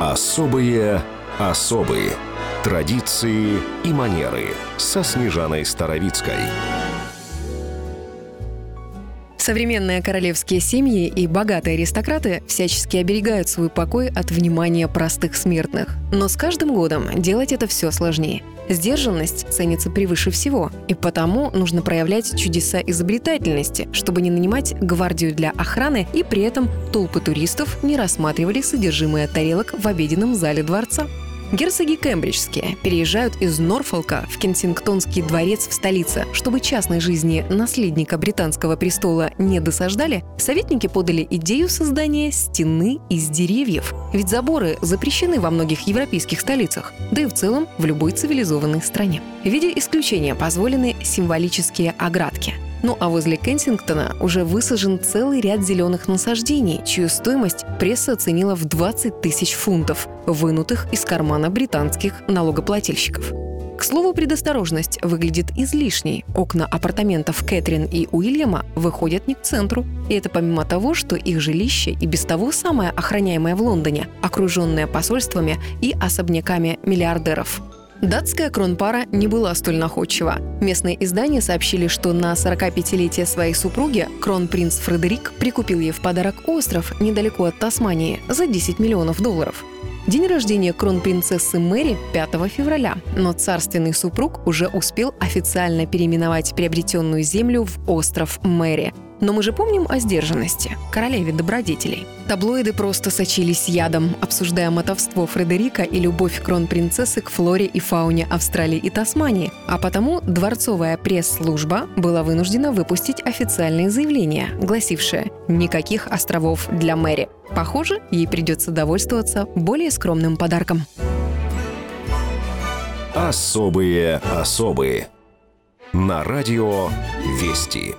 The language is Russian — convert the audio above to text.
Особые особые традиции и манеры со Снежаной Старовицкой. Современные королевские семьи и богатые аристократы всячески оберегают свой покой от внимания простых смертных. Но с каждым годом делать это все сложнее. Сдержанность ценится превыше всего, и потому нужно проявлять чудеса изобретательности, чтобы не нанимать гвардию для охраны и при этом толпы туристов не рассматривали содержимое тарелок в обеденном зале дворца. Герцоги Кембриджские переезжают из Норфолка в Кенсингтонский дворец в столице. Чтобы частной жизни наследника британского престола не досаждали, советники подали идею создания стены из деревьев. Ведь заборы запрещены во многих европейских столицах, да и в целом в любой цивилизованной стране. В виде исключения позволены символические оградки – ну а возле Кенсингтона уже высажен целый ряд зеленых насаждений, чью стоимость пресса оценила в 20 тысяч фунтов, вынутых из кармана британских налогоплательщиков. К слову, предосторожность выглядит излишней. Окна апартаментов Кэтрин и Уильяма выходят не к центру. И это помимо того, что их жилище и без того самое охраняемое в Лондоне, окруженное посольствами и особняками миллиардеров. Датская кронпара не была столь находчива. Местные издания сообщили, что на 45-летие своей супруги кронпринц Фредерик прикупил ей в подарок остров недалеко от Тасмании за 10 миллионов долларов. День рождения кронпринцессы Мэри 5 февраля, но царственный супруг уже успел официально переименовать приобретенную землю в остров Мэри. Но мы же помним о сдержанности, королеве добродетелей. Таблоиды просто сочились ядом, обсуждая мотовство Фредерика и любовь кронпринцессы к флоре и фауне Австралии и Тасмании, а потому дворцовая пресс-служба была вынуждена выпустить официальное заявление, гласившее «Никаких островов для Мэри». Похоже, ей придется довольствоваться более скромным подарком. Особые особые. На радио «Вести».